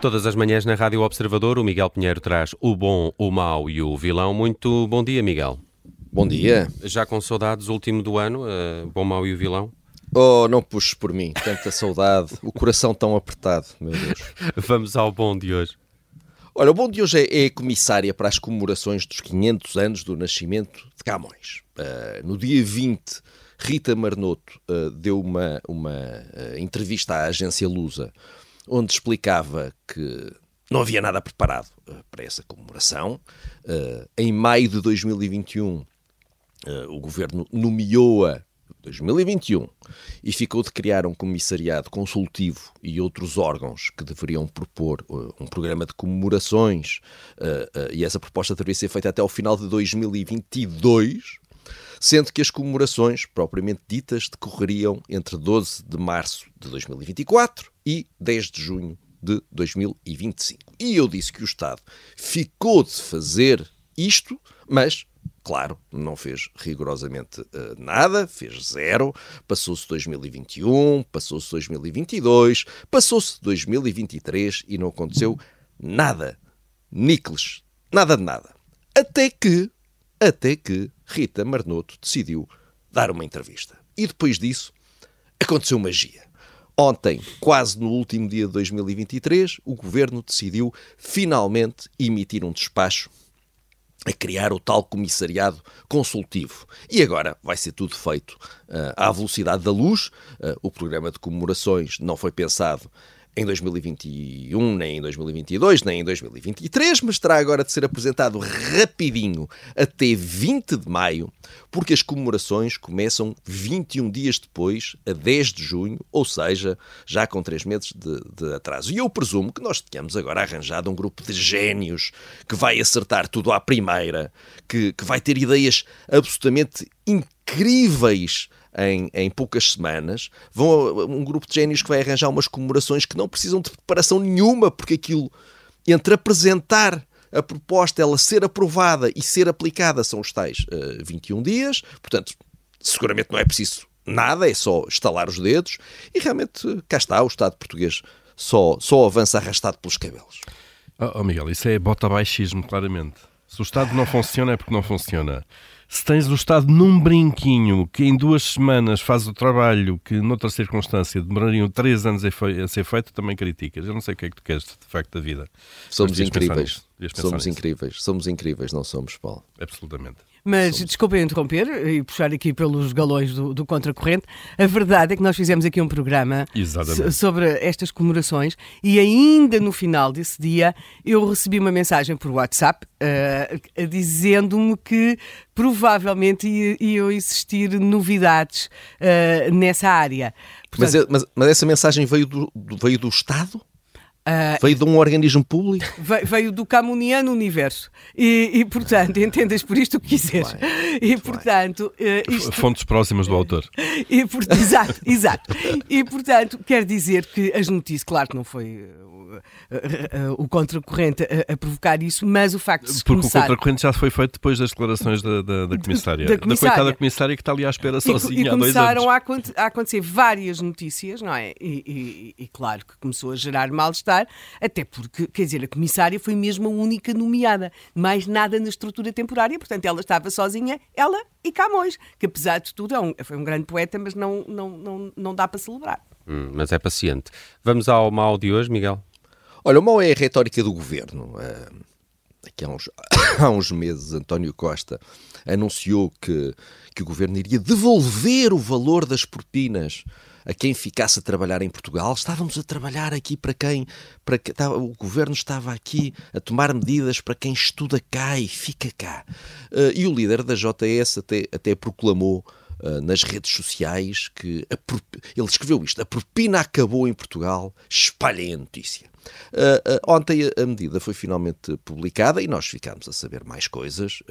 Todas as manhãs na Rádio Observador, o Miguel Pinheiro traz o bom, o mau e o vilão. Muito bom dia, Miguel. Bom dia. Já com saudades, último do ano, uh, bom, mau e o vilão? Oh, não puxes por mim, tanta saudade, o coração tão apertado, meu Deus. Vamos ao bom de hoje. Olha, o bom de hoje é, é a comissária para as comemorações dos 500 anos do nascimento de Camões. Uh, no dia 20, Rita Marnoto uh, deu uma, uma entrevista à agência Lusa onde explicava que não havia nada preparado uh, para essa comemoração. Uh, em maio de 2021, uh, o governo nomeou-a 2021 e ficou de criar um comissariado consultivo e outros órgãos que deveriam propor um programa de comemorações e essa proposta deveria ser feita até ao final de 2022 sendo que as comemorações, propriamente ditas, decorreriam entre 12 de março de 2024 e 10 de junho de 2025. E eu disse que o Estado ficou de fazer isto, mas claro, não fez rigorosamente uh, nada, fez zero, passou-se 2021, passou-se 2022, passou-se 2023 e não aconteceu nada. Níqueles, nada de nada. Até que, até que Rita Marnoto decidiu dar uma entrevista. E depois disso, aconteceu magia. Ontem, quase no último dia de 2023, o governo decidiu finalmente emitir um despacho a criar o tal comissariado consultivo. E agora vai ser tudo feito uh, à velocidade da luz. Uh, o programa de comemorações não foi pensado em 2021, nem em 2022, nem em 2023, mas terá agora de ser apresentado rapidinho até 20 de maio, porque as comemorações começam 21 dias depois, a 10 de junho, ou seja, já com 3 meses de, de atraso. E eu presumo que nós tenhamos agora arranjado um grupo de génios que vai acertar tudo à primeira, que, que vai ter ideias absolutamente incríveis em, em poucas semanas. Vão um grupo de génios que vai arranjar umas comemorações que não precisam de preparação nenhuma, porque aquilo entre apresentar a proposta, ela ser aprovada e ser aplicada são os tais uh, eh, 21 dias. Portanto, seguramente não é preciso nada, é só estalar os dedos e realmente cá está, o Estado português só, só avança arrastado pelos cabelos. Oh, oh Miguel, isso é bota baixismo, claramente. Se o Estado não funciona é porque não funciona se tens o Estado num brinquinho que em duas semanas faz o trabalho que noutra circunstância demorariam três anos a ser feito, também criticas. Eu não sei o que é que tu queres de facto da vida. Somos incríveis. Somos incríveis. Somos incríveis, não somos, Paulo. Absolutamente. Mas, Somos... desculpem interromper e puxar aqui pelos galões do, do Contracorrente, a verdade é que nós fizemos aqui um programa sobre estas comemorações e ainda no final desse dia eu recebi uma mensagem por WhatsApp uh, dizendo-me que provavelmente iam existir novidades uh, nessa área. Portanto, mas, mas, mas, essa mensagem veio do, veio do Estado? Uh, veio de um organismo público? Veio do Camuniano Universo. E, e, portanto, entendas por isto o que quiseres. e, portanto... Uh, isto... Fontes próximas do autor. E, por... Exato, exato. E, portanto, quer dizer que as notícias, claro que não foi o contracorrente a, a, provocar isso, mas o facto de se Porque começar... o contracorrente já foi feito depois das declarações da, da, da comissária. Da, comissária. da coitada comissária que está ali à espera sozinha e, e há dois anos. começaram a, a, acontecer várias notícias, não é? E, e, e claro que começou a gerar mal-estar, até porque, quer dizer, a comissária foi mesmo a única nomeada, mais nada na estrutura temporária, portanto ela estava sozinha, ela e Camões, que apesar de tudo é um, foi um grande poeta, mas não, não, não, não dá para celebrar. Hum, mas é paciente. Vamos ao mal de hoje, Miguel? Olha, o mal é a retórica do governo. aqui há uns, há uns meses, António Costa anunciou que, que o governo iria devolver o valor das propinas a quem ficasse a trabalhar em Portugal. Estávamos a trabalhar aqui para quem. Para que, o governo estava aqui a tomar medidas para quem estuda cá e fica cá. Uh, e o líder da JS até, até proclamou. Uh, nas redes sociais que a, ele escreveu isto: a propina acabou em Portugal, espalhem a notícia. Uh, ontem a, medida foi finalmente publicada e nós ficámos a saber mais coisas.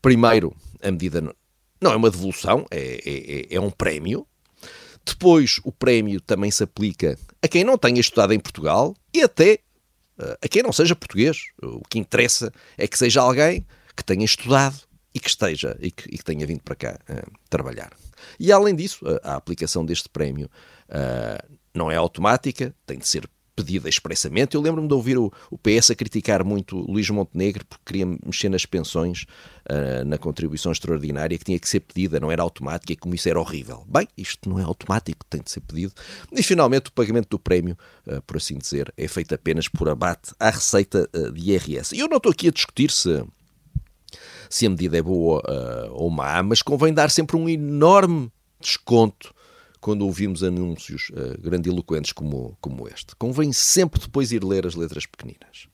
primeiro, a medida não é uma devolução, é, é, é, é um prémio depois, o prémio também se aplica a quem não tenha estudado em Portugal e até a quem não seja português. O que interessa é que seja alguém que tenha estudado e que esteja e que, e que tenha vindo para cá uh, trabalhar. E além disso, a, a aplicação deste prémio uh, não é automática, tem de ser pedida expressamente. Eu lembro-me de ouvir o, o, PS a criticar muito Luís Montenegro porque queria mexer nas pensões, uh, na contribuição extraordinária, que tinha que ser pedida, não era automática e como isso era horrível. Bem, isto não é automático, tem de ser pedido. E finalmente o pagamento do prémio, uh, por assim dizer, é feito apenas por abate à receita uh, de IRS. E eu não estou aqui a discutir se se a medida é boa uh, ou má, mas convém dar sempre um enorme desconto quando ouvimos anúncios uh, grandiloquentes como, como este. Convém sempre depois ir ler as letras pequeninas.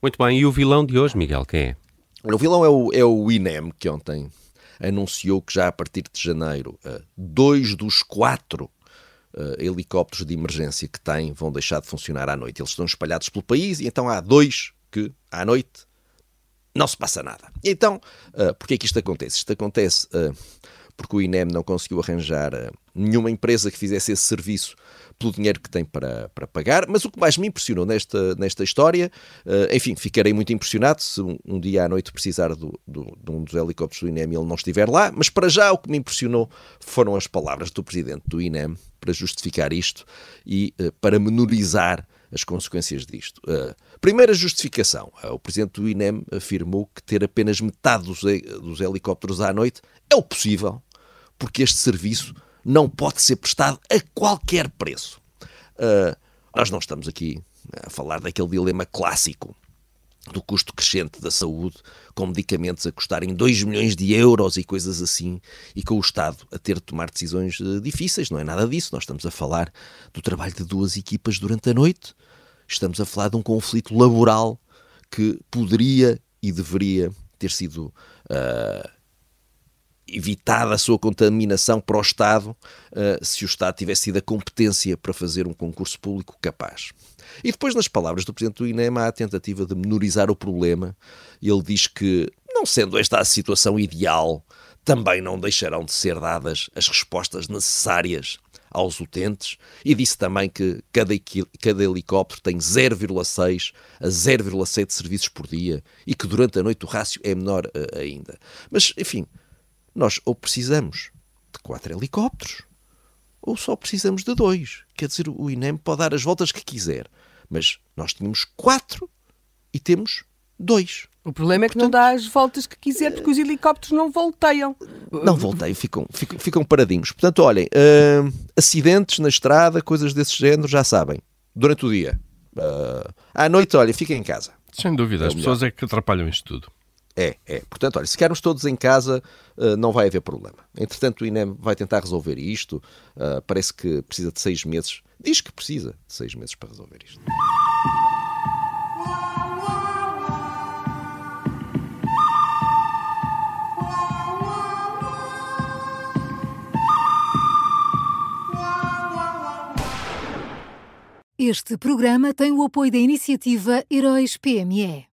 Muito bem, e o vilão de hoje, Miguel, quem é? O vilão é o, é o INEM, que ontem anunciou que já a partir de janeiro, uh, dois dos quatro uh, helicópteros de emergência que tem vão deixar de funcionar à noite. Eles estão espalhados pelo país e então há dois que, à noite, não se passa nada. Então, uh, porquê é que isto acontece? Isto acontece uh, porque o INEM não conseguiu arranjar uh, nenhuma empresa que fizesse esse serviço pelo dinheiro que tem para, para pagar. Mas o que mais me impressionou nesta, nesta história, uh, enfim, ficarei muito impressionado se um, um, dia à noite precisar do, do, de um dos helicópteros do INEM e ele não estiver lá. Mas para já o que me impressionou foram as palavras do presidente do INEM para justificar isto e uh, para menorizar as consequências disto. Uh, primeira justificação: uh, o presidente do INEM afirmou que ter apenas metade dos, dos helicópteros à noite é o possível, porque este serviço não pode ser prestado a qualquer preço. Uh, nós não estamos aqui a falar daquele dilema clássico do custo crescente da saúde, com medicamentos a custarem 2 milhões de euros e coisas assim, e com o Estado a ter de tomar decisões uh, difíceis. Não é nada disso. Nós estamos a falar do trabalho de duas equipas durante a noite, estamos a falar de um conflito laboral que poderia e deveria ter sido uh, evitada a sua contaminação para o Estado uh, se o Estado tivesse tido a competência para fazer um concurso público capaz. E depois, nas palavras do Presidente do INEM, há a tentativa de menorizar o problema. Ele diz que, não sendo esta a situação ideal, também não deixarão de ser dadas as respostas necessárias aos utentes e disse também que cada, cada helicóptero tem 0,6 a 0,7 serviços por dia e que durante a noite o rácio é menor uh, ainda. Mas, enfim, nós ou precisamos de quatro helicópteros ou só precisamos de dois. Quer dizer, o INEM pode dar as voltas que quiser, mas nós tínhamos quatro e temos dois. O problema é que Portanto, não dá as voltas que quiser porque os helicópteros não volteiam. Não volteiam, ficam, ficam, ficam paradinhos. Portanto, olhem, uh, acidentes na estrada, coisas desse género, já sabem, durante o dia. Uh, à noite, olha, fiquem em casa. Sem dúvida, é as pessoas é que atrapalham isto tudo. É, é. Portanto, olha, se ficarmos todos em casa, uh, não vai haver problema. Entretanto, o INEM vai tentar resolver isto. Uh, parece que precisa de seis meses. Diz que precisa de seis meses para resolver isto. Este programa tem o apoio da iniciativa Heróis PME.